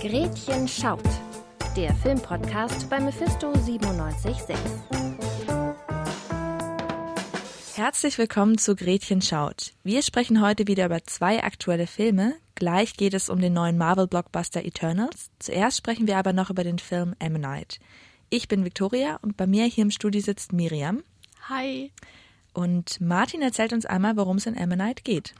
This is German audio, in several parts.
Gretchen schaut. Der Filmpodcast bei Mephisto 976. Herzlich willkommen zu Gretchen schaut. Wir sprechen heute wieder über zwei aktuelle Filme. Gleich geht es um den neuen Marvel-Blockbuster Eternals. Zuerst sprechen wir aber noch über den Film Ammonite. Ich bin Victoria und bei mir hier im Studio sitzt Miriam. Hi. Und Martin erzählt uns einmal, worum es in Ammonite geht.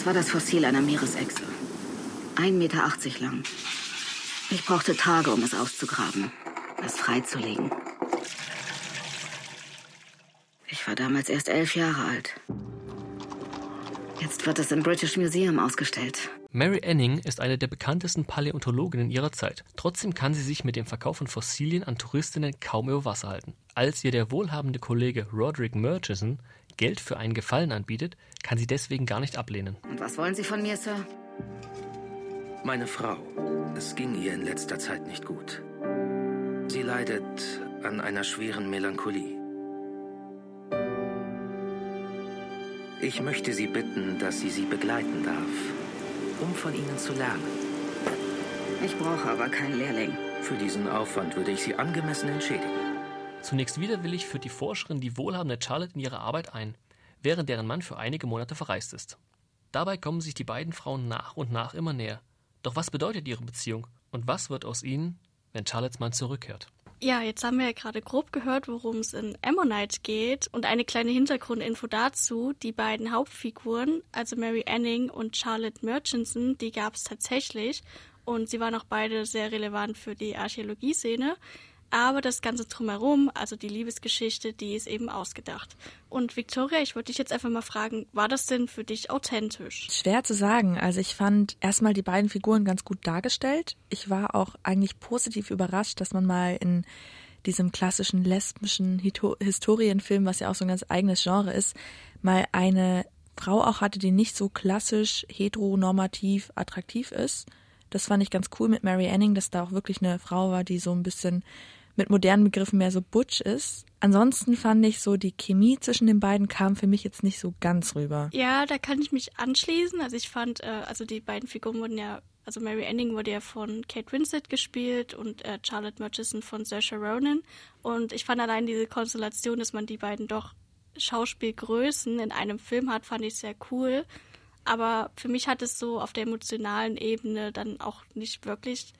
Es war das Fossil einer Meeresechse. 1,80 Meter lang. Ich brauchte Tage, um es auszugraben, es freizulegen. Ich war damals erst elf Jahre alt. Jetzt wird es im British Museum ausgestellt. Mary Anning ist eine der bekanntesten Paläontologinnen ihrer Zeit. Trotzdem kann sie sich mit dem Verkauf von Fossilien an Touristinnen kaum über Wasser halten. Als ihr der wohlhabende Kollege Roderick Murchison Geld für einen Gefallen anbietet, kann sie deswegen gar nicht ablehnen. Und was wollen Sie von mir, Sir? Meine Frau. Es ging ihr in letzter Zeit nicht gut. Sie leidet an einer schweren Melancholie. Ich möchte Sie bitten, dass Sie sie begleiten darf, um von Ihnen zu lernen. Ich brauche aber keinen Lehrling. Für diesen Aufwand würde ich Sie angemessen entschädigen. Zunächst widerwillig führt die Forscherin die wohlhabende Charlotte in ihre Arbeit ein, während deren Mann für einige Monate verreist ist. Dabei kommen sich die beiden Frauen nach und nach immer näher. Doch was bedeutet ihre Beziehung und was wird aus ihnen, wenn Charlottes Mann zurückkehrt? Ja, jetzt haben wir ja gerade grob gehört, worum es in Ammonite geht und eine kleine Hintergrundinfo dazu. Die beiden Hauptfiguren, also Mary Anning und Charlotte Murchison, die gab es tatsächlich und sie waren auch beide sehr relevant für die Archäologieszene. Aber das Ganze drumherum, also die Liebesgeschichte, die ist eben ausgedacht. Und Victoria, ich würde dich jetzt einfach mal fragen, war das denn für dich authentisch? Schwer zu sagen. Also ich fand erstmal die beiden Figuren ganz gut dargestellt. Ich war auch eigentlich positiv überrascht, dass man mal in diesem klassischen lesbischen Historienfilm, was ja auch so ein ganz eigenes Genre ist, mal eine Frau auch hatte, die nicht so klassisch heteronormativ attraktiv ist. Das fand ich ganz cool mit Mary Anning, dass da auch wirklich eine Frau war, die so ein bisschen mit modernen Begriffen mehr so butch ist. Ansonsten fand ich so, die Chemie zwischen den beiden kam für mich jetzt nicht so ganz rüber. Ja, da kann ich mich anschließen. Also ich fand, äh, also die beiden Figuren wurden ja, also Mary Anning wurde ja von Kate Winslet gespielt und äh, Charlotte Murchison von Saoirse Ronan. Und ich fand allein diese Konstellation, dass man die beiden doch Schauspielgrößen in einem Film hat, fand ich sehr cool. Aber für mich hat es so auf der emotionalen Ebene dann auch nicht wirklich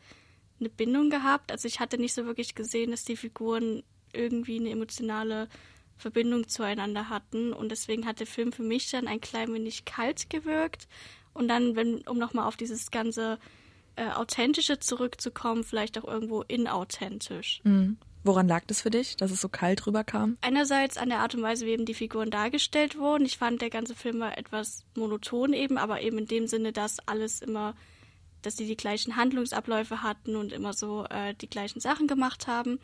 eine Bindung gehabt. Also ich hatte nicht so wirklich gesehen, dass die Figuren irgendwie eine emotionale Verbindung zueinander hatten. Und deswegen hat der Film für mich dann ein klein wenig kalt gewirkt. Und dann, wenn, um nochmal auf dieses ganze äh, Authentische zurückzukommen, vielleicht auch irgendwo inauthentisch. Mhm. Woran lag das für dich, dass es so kalt rüberkam? Einerseits an der Art und Weise, wie eben die Figuren dargestellt wurden. Ich fand, der ganze Film war etwas monoton eben, aber eben in dem Sinne, dass alles immer dass sie die gleichen Handlungsabläufe hatten und immer so äh, die gleichen Sachen gemacht haben.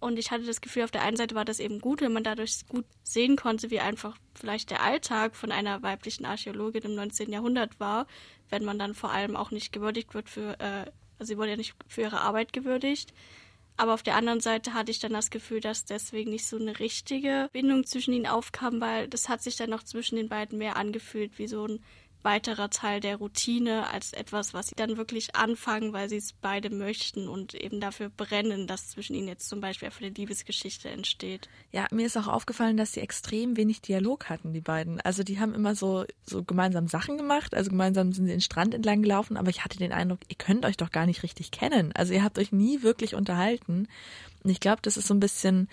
Und ich hatte das Gefühl, auf der einen Seite war das eben gut, wenn man dadurch gut sehen konnte, wie einfach vielleicht der Alltag von einer weiblichen Archäologin im 19. Jahrhundert war, wenn man dann vor allem auch nicht gewürdigt wird für, äh, also sie wurde ja nicht für ihre Arbeit gewürdigt. Aber auf der anderen Seite hatte ich dann das Gefühl, dass deswegen nicht so eine richtige Bindung zwischen ihnen aufkam, weil das hat sich dann noch zwischen den beiden mehr angefühlt wie so ein weiterer Teil der Routine als etwas, was sie dann wirklich anfangen, weil sie es beide möchten und eben dafür brennen, dass zwischen ihnen jetzt zum Beispiel für eine Liebesgeschichte entsteht. Ja, mir ist auch aufgefallen, dass sie extrem wenig Dialog hatten, die beiden. Also die haben immer so, so gemeinsam Sachen gemacht, also gemeinsam sind sie den Strand entlang gelaufen, aber ich hatte den Eindruck, ihr könnt euch doch gar nicht richtig kennen. Also ihr habt euch nie wirklich unterhalten. Und ich glaube, das ist so ein bisschen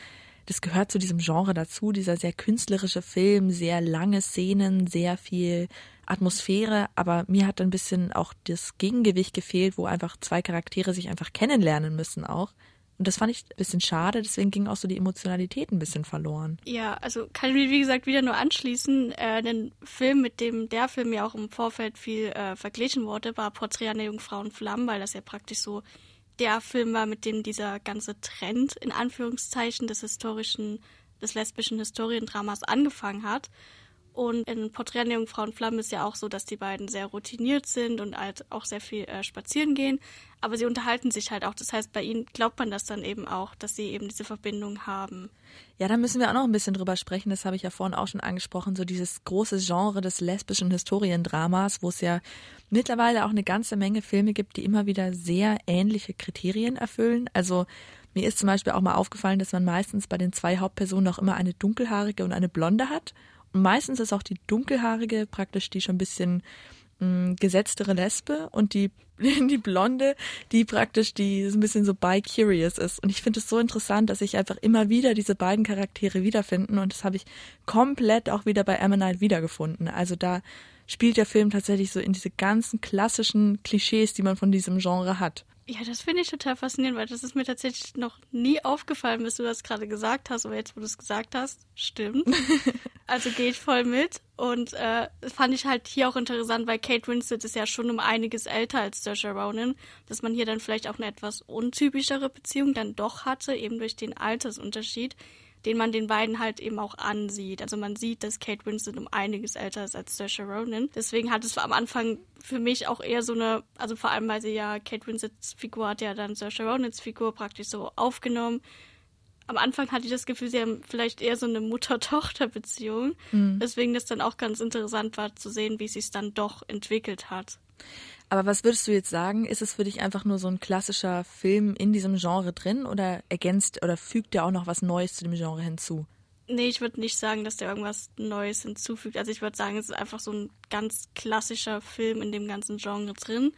das gehört zu diesem Genre dazu, dieser sehr künstlerische Film, sehr lange Szenen, sehr viel Atmosphäre, aber mir hat ein bisschen auch das Gegengewicht gefehlt, wo einfach zwei Charaktere sich einfach kennenlernen müssen auch. Und das fand ich ein bisschen schade, deswegen ging auch so die Emotionalität ein bisschen verloren. Ja, also kann ich mich, wie gesagt, wieder nur anschließen. Äh, den Film, mit dem der Film ja auch im Vorfeld viel äh, verglichen wurde, war Porträt einer Jungfrau und Flammen, weil das ja praktisch so der Film war, mit dem dieser ganze Trend in Anführungszeichen des historischen, des lesbischen Historiendramas angefangen hat. Und in Porträt der Jungfrauen Flamme ist ja auch so, dass die beiden sehr routiniert sind und halt auch sehr viel äh, spazieren gehen. Aber sie unterhalten sich halt auch. Das heißt, bei ihnen glaubt man das dann eben auch, dass sie eben diese Verbindung haben. Ja, da müssen wir auch noch ein bisschen drüber sprechen. Das habe ich ja vorhin auch schon angesprochen. So dieses große Genre des lesbischen Historiendramas, wo es ja mittlerweile auch eine ganze Menge Filme gibt, die immer wieder sehr ähnliche Kriterien erfüllen. Also mir ist zum Beispiel auch mal aufgefallen, dass man meistens bei den zwei Hauptpersonen auch immer eine dunkelhaarige und eine blonde hat. Meistens ist auch die dunkelhaarige praktisch die schon ein bisschen mh, mm, gesetztere Lesbe und die, die blonde, die praktisch die ein bisschen so bi-curious ist. Und ich finde es so interessant, dass ich einfach immer wieder diese beiden Charaktere wiederfinden und das habe ich komplett auch wieder bei Ammonite wiedergefunden. Also da spielt der Film tatsächlich so in diese ganzen klassischen Klischees, die man von diesem Genre hat. Ja, das finde ich total faszinierend, weil das ist mir tatsächlich noch nie aufgefallen, bis du das gerade gesagt hast. Aber jetzt, wo du es gesagt hast, stimmt. also gehe ich voll mit. Und äh, fand ich halt hier auch interessant, weil Kate Winslet ist ja schon um einiges älter als Saoirse Ronan, dass man hier dann vielleicht auch eine etwas untypischere Beziehung dann doch hatte, eben durch den Altersunterschied den man den beiden halt eben auch ansieht. Also man sieht, dass Kate Winslet um einiges älter ist als Saoirse Ronan. Deswegen hat es am Anfang für mich auch eher so eine, also vor allem, weil sie ja, Kate Winslets Figur hat ja dann Saoirse Ronans Figur praktisch so aufgenommen. Am Anfang hatte ich das Gefühl, sie haben vielleicht eher so eine Mutter-Tochter-Beziehung. Mhm. Deswegen das dann auch ganz interessant war zu sehen, wie es sich dann doch entwickelt hat. Aber was würdest du jetzt sagen? Ist es für dich einfach nur so ein klassischer Film in diesem Genre drin oder ergänzt oder fügt der auch noch was Neues zu dem Genre hinzu? Nee, ich würde nicht sagen, dass der irgendwas Neues hinzufügt. Also ich würde sagen, es ist einfach so ein ganz klassischer Film in dem ganzen Genre drin,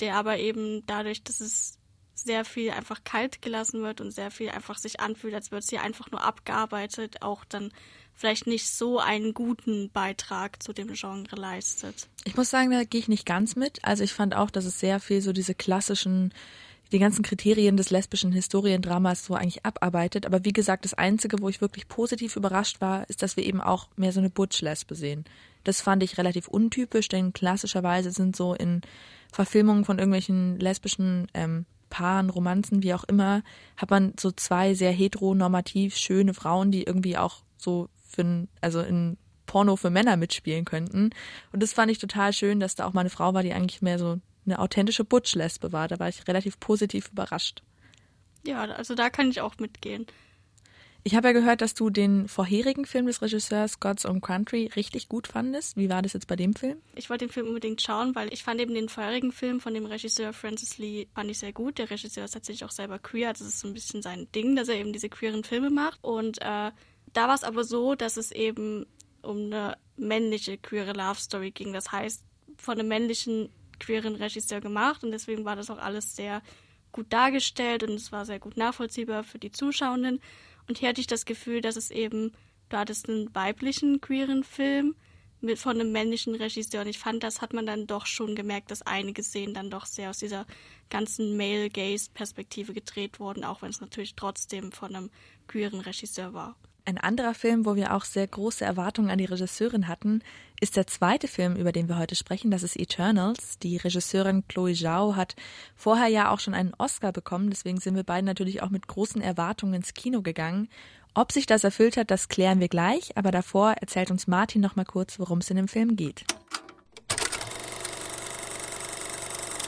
der aber eben dadurch, dass es sehr viel einfach kalt gelassen wird und sehr viel einfach sich anfühlt, als würde es hier einfach nur abgearbeitet, auch dann vielleicht nicht so einen guten Beitrag zu dem Genre leistet. Ich muss sagen, da gehe ich nicht ganz mit. Also ich fand auch, dass es sehr viel so diese klassischen die ganzen Kriterien des lesbischen Historiendramas so eigentlich abarbeitet. Aber wie gesagt, das Einzige, wo ich wirklich positiv überrascht war, ist, dass wir eben auch mehr so eine Butch-Lesbe sehen. Das fand ich relativ untypisch, denn klassischerweise sind so in Verfilmungen von irgendwelchen lesbischen ähm, Paaren, Romanzen, wie auch immer, hat man so zwei sehr heteronormativ schöne Frauen, die irgendwie auch so für, also in Porno für Männer mitspielen könnten. Und das fand ich total schön, dass da auch mal eine Frau war, die eigentlich mehr so eine authentische Butch-Lesbe war. Da war ich relativ positiv überrascht. Ja, also da kann ich auch mitgehen. Ich habe ja gehört, dass du den vorherigen Film des Regisseurs God's Own Country richtig gut fandest. Wie war das jetzt bei dem Film? Ich wollte den Film unbedingt schauen, weil ich fand eben den vorherigen Film von dem Regisseur Francis Lee fand ich sehr gut. Der Regisseur ist tatsächlich auch selber queer. Das ist so ein bisschen sein Ding, dass er eben diese queeren Filme macht. Und äh, da war es aber so, dass es eben um eine männliche queere Love Story ging. Das heißt, von einem männlichen queeren Regisseur gemacht und deswegen war das auch alles sehr gut dargestellt und es war sehr gut nachvollziehbar für die Zuschauenden. Und hier hatte ich das Gefühl, dass es eben, du hattest einen weiblichen queeren Film mit, von einem männlichen Regisseur und ich fand, das hat man dann doch schon gemerkt, dass einige Szenen dann doch sehr aus dieser ganzen Male-Gaze-Perspektive gedreht wurden, auch wenn es natürlich trotzdem von einem queeren Regisseur war. Ein anderer Film, wo wir auch sehr große Erwartungen an die Regisseurin hatten, ist der zweite Film, über den wir heute sprechen. Das ist Eternals. Die Regisseurin Chloe Zhao hat vorher ja auch schon einen Oscar bekommen. Deswegen sind wir beiden natürlich auch mit großen Erwartungen ins Kino gegangen. Ob sich das erfüllt hat, das klären wir gleich. Aber davor erzählt uns Martin noch mal kurz, worum es in dem Film geht.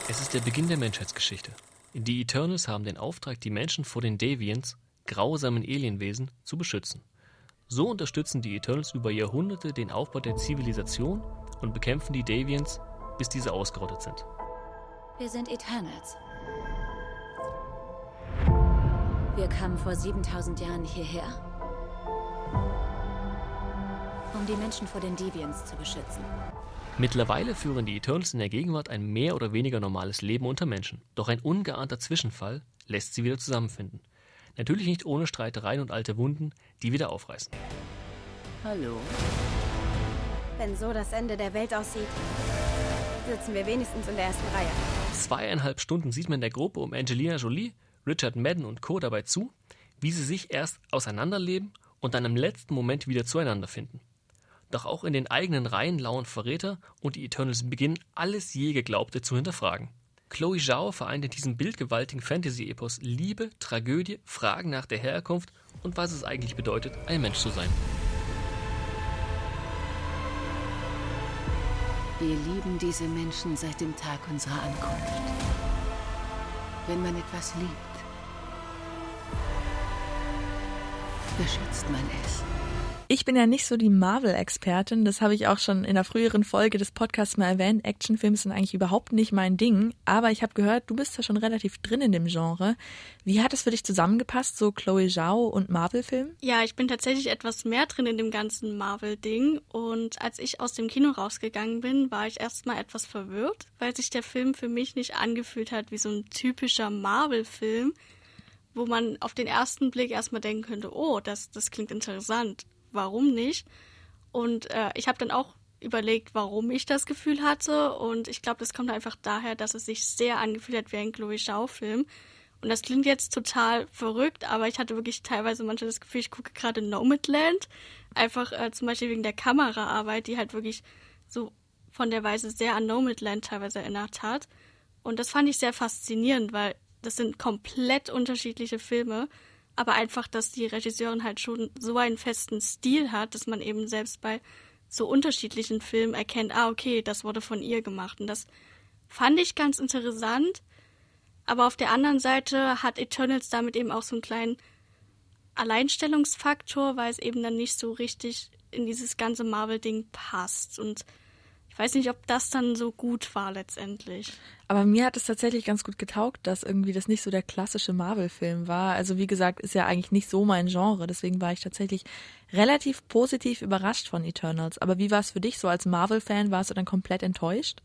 Es ist der Beginn der Menschheitsgeschichte. Die Eternals haben den Auftrag, die Menschen vor den Deviants, grausamen Alienwesen, zu beschützen. So unterstützen die Eternals über Jahrhunderte den Aufbau der Zivilisation und bekämpfen die Deviants, bis diese ausgerottet sind. Wir sind Eternals. Wir kamen vor 7000 Jahren hierher, um die Menschen vor den Deviants zu beschützen. Mittlerweile führen die Eternals in der Gegenwart ein mehr oder weniger normales Leben unter Menschen. Doch ein ungeahnter Zwischenfall lässt sie wieder zusammenfinden. Natürlich nicht ohne Streitereien und alte Wunden, die wieder aufreißen. Hallo. Wenn so das Ende der Welt aussieht, sitzen wir wenigstens in der ersten Reihe. Zweieinhalb Stunden sieht man der Gruppe um Angelina Jolie, Richard Madden und Co. dabei zu, wie sie sich erst auseinanderleben und dann im letzten Moment wieder zueinander finden. Doch auch in den eigenen Reihen lauern Verräter und die Eternals beginnen, alles je Geglaubte zu hinterfragen. Chloe Zhao vereint in diesem bildgewaltigen Fantasy-Epos Liebe, Tragödie, Fragen nach der Herkunft und was es eigentlich bedeutet, ein Mensch zu sein. Wir lieben diese Menschen seit dem Tag unserer Ankunft. Wenn man etwas liebt, beschützt man es. Ich bin ja nicht so die Marvel-Expertin, das habe ich auch schon in der früheren Folge des Podcasts mal erwähnt. Actionfilme sind eigentlich überhaupt nicht mein Ding, aber ich habe gehört, du bist ja schon relativ drin in dem Genre. Wie hat es für dich zusammengepasst, so Chloe Zhao und Marvel-Film? Ja, ich bin tatsächlich etwas mehr drin in dem ganzen Marvel-Ding und als ich aus dem Kino rausgegangen bin, war ich erstmal etwas verwirrt, weil sich der Film für mich nicht angefühlt hat wie so ein typischer Marvel-Film wo man auf den ersten Blick erstmal denken könnte, oh, das, das klingt interessant warum nicht? Und äh, ich habe dann auch überlegt, warum ich das Gefühl hatte. Und ich glaube, das kommt einfach daher, dass es sich sehr angefühlt hat wie ein Chloe Schau-Film. Und das klingt jetzt total verrückt, aber ich hatte wirklich teilweise manchmal das Gefühl, ich gucke gerade Nomadland. Einfach äh, zum Beispiel wegen der Kameraarbeit, die halt wirklich so von der Weise sehr an Nomadland teilweise erinnert hat. Und das fand ich sehr faszinierend, weil das sind komplett unterschiedliche Filme aber einfach, dass die Regisseurin halt schon so einen festen Stil hat, dass man eben selbst bei so unterschiedlichen Filmen erkennt, ah, okay, das wurde von ihr gemacht. Und das fand ich ganz interessant. Aber auf der anderen Seite hat Eternals damit eben auch so einen kleinen Alleinstellungsfaktor, weil es eben dann nicht so richtig in dieses ganze Marvel-Ding passt. Und ich weiß nicht, ob das dann so gut war letztendlich. Aber mir hat es tatsächlich ganz gut getaugt, dass irgendwie das nicht so der klassische Marvel-Film war. Also wie gesagt, ist ja eigentlich nicht so mein Genre. Deswegen war ich tatsächlich relativ positiv überrascht von Eternals. Aber wie war es für dich so als Marvel-Fan? Warst du dann komplett enttäuscht?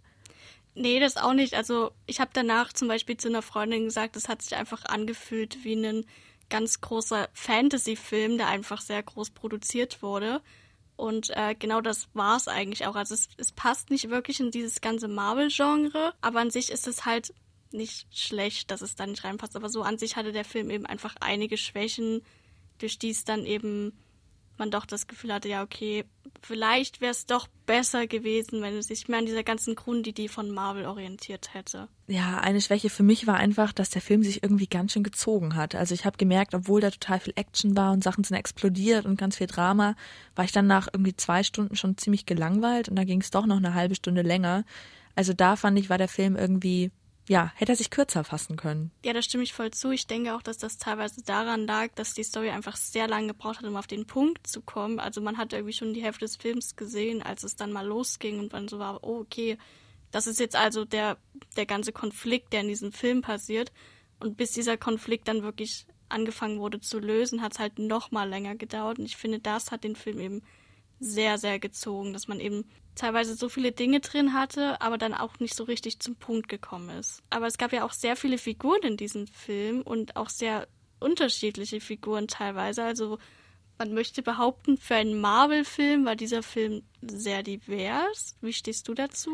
Nee, das auch nicht. Also ich habe danach zum Beispiel zu einer Freundin gesagt, es hat sich einfach angefühlt wie ein ganz großer Fantasy-Film, der einfach sehr groß produziert wurde. Und äh, genau das war es eigentlich auch. Also es, es passt nicht wirklich in dieses ganze Marvel-Genre, aber an sich ist es halt nicht schlecht, dass es da nicht reinpasst. Aber so an sich hatte der Film eben einfach einige Schwächen, durch die es dann eben man doch das Gefühl hatte, ja, okay, vielleicht wäre es doch besser gewesen, wenn es sich mehr an dieser ganzen Grundidee von Marvel orientiert hätte. Ja, eine Schwäche für mich war einfach, dass der Film sich irgendwie ganz schön gezogen hat. Also ich habe gemerkt, obwohl da total viel Action war und Sachen sind explodiert und ganz viel Drama, war ich dann nach irgendwie zwei Stunden schon ziemlich gelangweilt und da ging es doch noch eine halbe Stunde länger. Also da fand ich, war der Film irgendwie ja, hätte er sich kürzer fassen können. Ja, da stimme ich voll zu. Ich denke auch, dass das teilweise daran lag, dass die Story einfach sehr lange gebraucht hat, um auf den Punkt zu kommen. Also man hat irgendwie schon die Hälfte des Films gesehen, als es dann mal losging und man so war, oh, okay, das ist jetzt also der, der ganze Konflikt, der in diesem Film passiert. Und bis dieser Konflikt dann wirklich angefangen wurde zu lösen, hat es halt noch mal länger gedauert. Und ich finde, das hat den Film eben sehr, sehr gezogen, dass man eben teilweise so viele Dinge drin hatte, aber dann auch nicht so richtig zum Punkt gekommen ist. Aber es gab ja auch sehr viele Figuren in diesem Film und auch sehr unterschiedliche Figuren teilweise. Also man möchte behaupten, für einen Marvel-Film war dieser Film sehr divers. Wie stehst du dazu?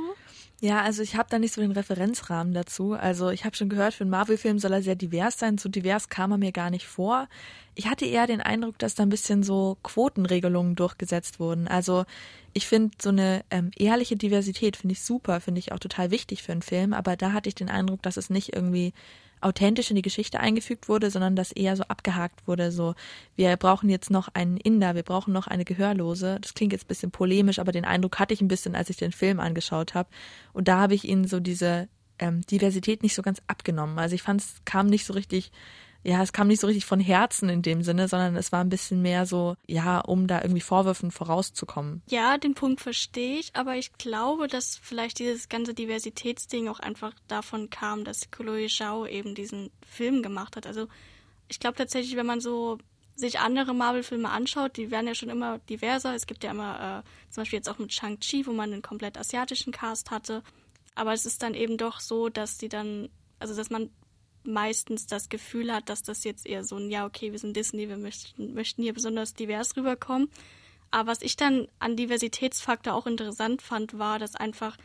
Ja, also ich habe da nicht so den Referenzrahmen dazu. Also ich habe schon gehört, für einen Marvel-Film soll er sehr divers sein. So divers kam er mir gar nicht vor. Ich hatte eher den Eindruck, dass da ein bisschen so Quotenregelungen durchgesetzt wurden. Also ich finde so eine ähm, ehrliche Diversität finde ich super, finde ich auch total wichtig für einen Film. Aber da hatte ich den Eindruck, dass es nicht irgendwie authentisch in die Geschichte eingefügt wurde, sondern dass eher so abgehakt wurde, so wir brauchen jetzt noch einen Inder, wir brauchen noch eine Gehörlose. Das klingt jetzt ein bisschen polemisch, aber den Eindruck hatte ich ein bisschen, als ich den Film angeschaut habe. Und da habe ich ihnen so diese ähm, Diversität nicht so ganz abgenommen. Also ich fand es kam nicht so richtig ja, es kam nicht so richtig von Herzen in dem Sinne, sondern es war ein bisschen mehr so, ja, um da irgendwie Vorwürfen vorauszukommen. Ja, den Punkt verstehe ich, aber ich glaube, dass vielleicht dieses ganze Diversitätsding auch einfach davon kam, dass Chloe Zhao eben diesen Film gemacht hat. Also ich glaube tatsächlich, wenn man so sich andere Marvel-Filme anschaut, die werden ja schon immer diverser. Es gibt ja immer äh, zum Beispiel jetzt auch mit Shang-Chi, wo man einen komplett asiatischen Cast hatte. Aber es ist dann eben doch so, dass die dann, also dass man meistens das Gefühl hat, dass das jetzt eher so ein, ja, okay, wir sind Disney, wir möchten, möchten hier besonders divers rüberkommen. Aber was ich dann an Diversitätsfaktor auch interessant fand, war, dass einfach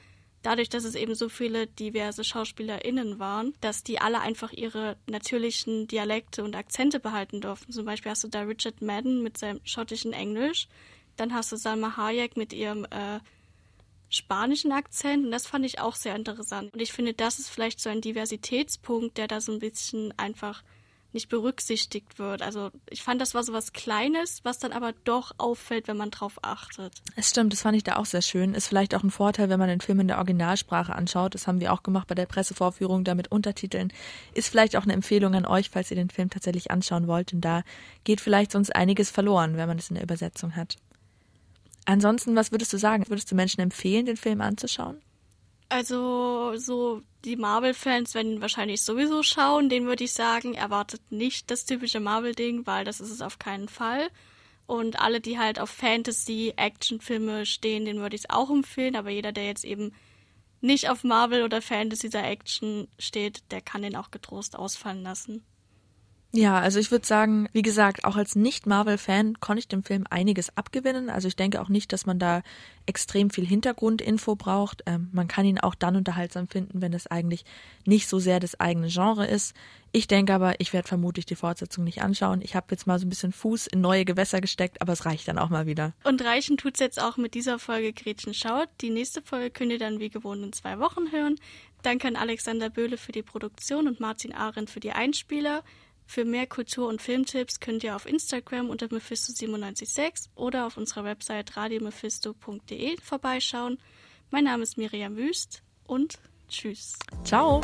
dadurch, dass es eben so viele diverse SchauspielerInnen waren, dass die alle einfach ihre natürlichen Dialekte und Akzente behalten durften. Zum Beispiel hast du da Richard Madden mit seinem schottischen Englisch, dann hast du Salma Hayek mit ihrem äh, spanischen Akzent und das fand ich auch sehr interessant. Und ich finde, das ist vielleicht so ein Diversitätspunkt, der da so ein bisschen einfach nicht berücksichtigt wird. Also ich fand, das war so was Kleines, was dann aber doch auffällt, wenn man drauf achtet. Es stimmt, das fand ich da auch sehr schön. Ist vielleicht auch ein Vorteil, wenn man den Film in der Originalsprache anschaut. Das haben wir auch gemacht bei der Pressevorführung, da mit Untertiteln. Ist vielleicht auch eine Empfehlung an euch, falls ihr den Film tatsächlich anschauen wollt. Und da geht vielleicht sonst einiges verloren, wenn man es in der Übersetzung hat. Ansonsten, was würdest du sagen? Würdest du Menschen empfehlen, den Film anzuschauen? Also so die Marvel-Fans werden wahrscheinlich sowieso schauen. Den würde ich sagen, erwartet nicht das typische Marvel-Ding, weil das ist es auf keinen Fall. Und alle, die halt auf Fantasy-Action-Filme stehen, den würde ich es auch empfehlen. Aber jeder, der jetzt eben nicht auf Marvel oder Fantasy der Action steht, der kann den auch getrost ausfallen lassen. Ja, also ich würde sagen, wie gesagt, auch als Nicht-Marvel-Fan konnte ich dem Film einiges abgewinnen. Also ich denke auch nicht, dass man da extrem viel Hintergrundinfo braucht. Ähm, man kann ihn auch dann unterhaltsam finden, wenn es eigentlich nicht so sehr das eigene Genre ist. Ich denke aber, ich werde vermutlich die Fortsetzung nicht anschauen. Ich habe jetzt mal so ein bisschen Fuß in neue Gewässer gesteckt, aber es reicht dann auch mal wieder. Und reichen tut's jetzt auch mit dieser Folge Gretchen schaut. Die nächste Folge könnt ihr dann wie gewohnt in zwei Wochen hören. Danke an Alexander Böhle für die Produktion und Martin Arendt für die Einspieler. Für mehr Kultur- und Filmtipps könnt ihr auf Instagram unter Mephisto976 oder auf unserer Website radiomephisto.de vorbeischauen. Mein Name ist Miriam Wüst und tschüss. Ciao.